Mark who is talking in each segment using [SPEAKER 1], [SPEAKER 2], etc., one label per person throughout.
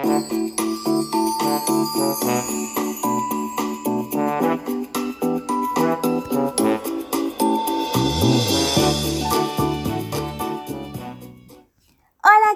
[SPEAKER 1] Hola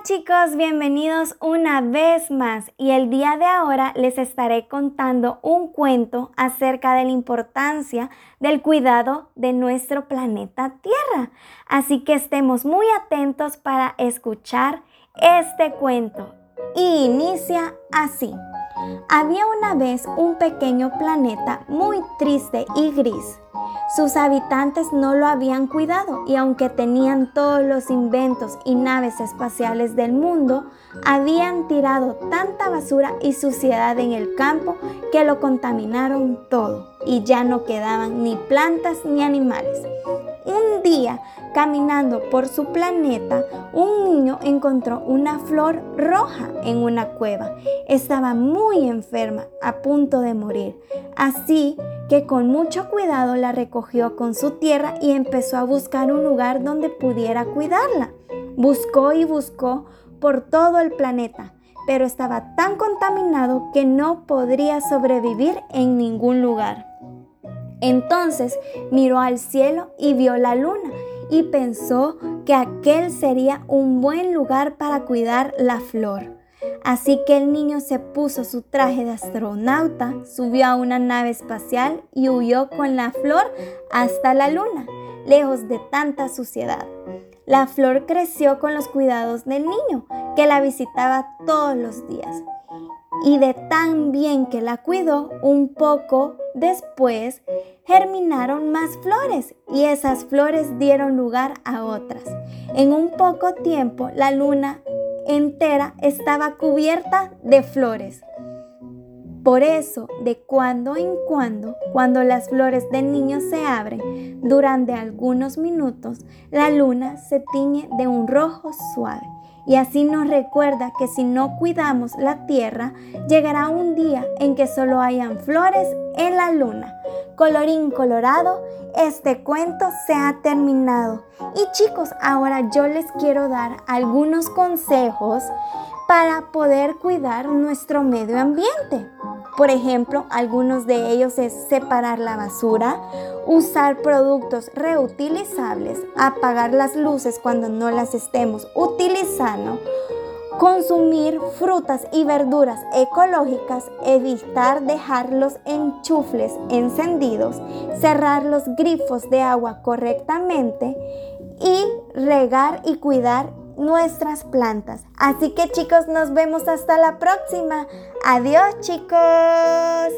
[SPEAKER 1] chicos, bienvenidos una vez más y el día de ahora les estaré contando un cuento acerca de la importancia del cuidado de nuestro planeta Tierra. Así que estemos muy atentos para escuchar este cuento. Y inicia así. Había una vez un pequeño planeta muy triste y gris. Sus habitantes no lo habían cuidado y aunque tenían todos los inventos y naves espaciales del mundo, habían tirado tanta basura y suciedad en el campo que lo contaminaron todo y ya no quedaban ni plantas ni animales. Un día, caminando por su planeta, un niño encontró una flor roja en una cueva. Estaba muy enferma, a punto de morir. Así que con mucho cuidado la recogió con su tierra y empezó a buscar un lugar donde pudiera cuidarla. Buscó y buscó por todo el planeta, pero estaba tan contaminado que no podría sobrevivir en ningún lugar. Entonces miró al cielo y vio la luna y pensó que aquel sería un buen lugar para cuidar la flor. Así que el niño se puso su traje de astronauta, subió a una nave espacial y huyó con la flor hasta la luna, lejos de tanta suciedad. La flor creció con los cuidados del niño, que la visitaba todos los días y de tan bien que la cuidó, un poco después germinaron más flores y esas flores dieron lugar a otras. En un poco tiempo la luna entera estaba cubierta de flores. Por eso, de cuando en cuando, cuando las flores del niño se abren, durante algunos minutos, la luna se tiñe de un rojo suave y así nos recuerda que si no cuidamos la tierra, llegará un día en que solo hayan flores en la luna. Colorín colorado, este cuento se ha terminado. Y chicos, ahora yo les quiero dar algunos consejos para poder cuidar nuestro medio ambiente. Por ejemplo, algunos de ellos es separar la basura, usar productos reutilizables, apagar las luces cuando no las estemos utilizando, consumir frutas y verduras ecológicas, evitar dejar los enchufles encendidos, cerrar los grifos de agua correctamente y regar y cuidar nuestras plantas. Así que chicos, nos vemos hasta la próxima. Adiós chicos.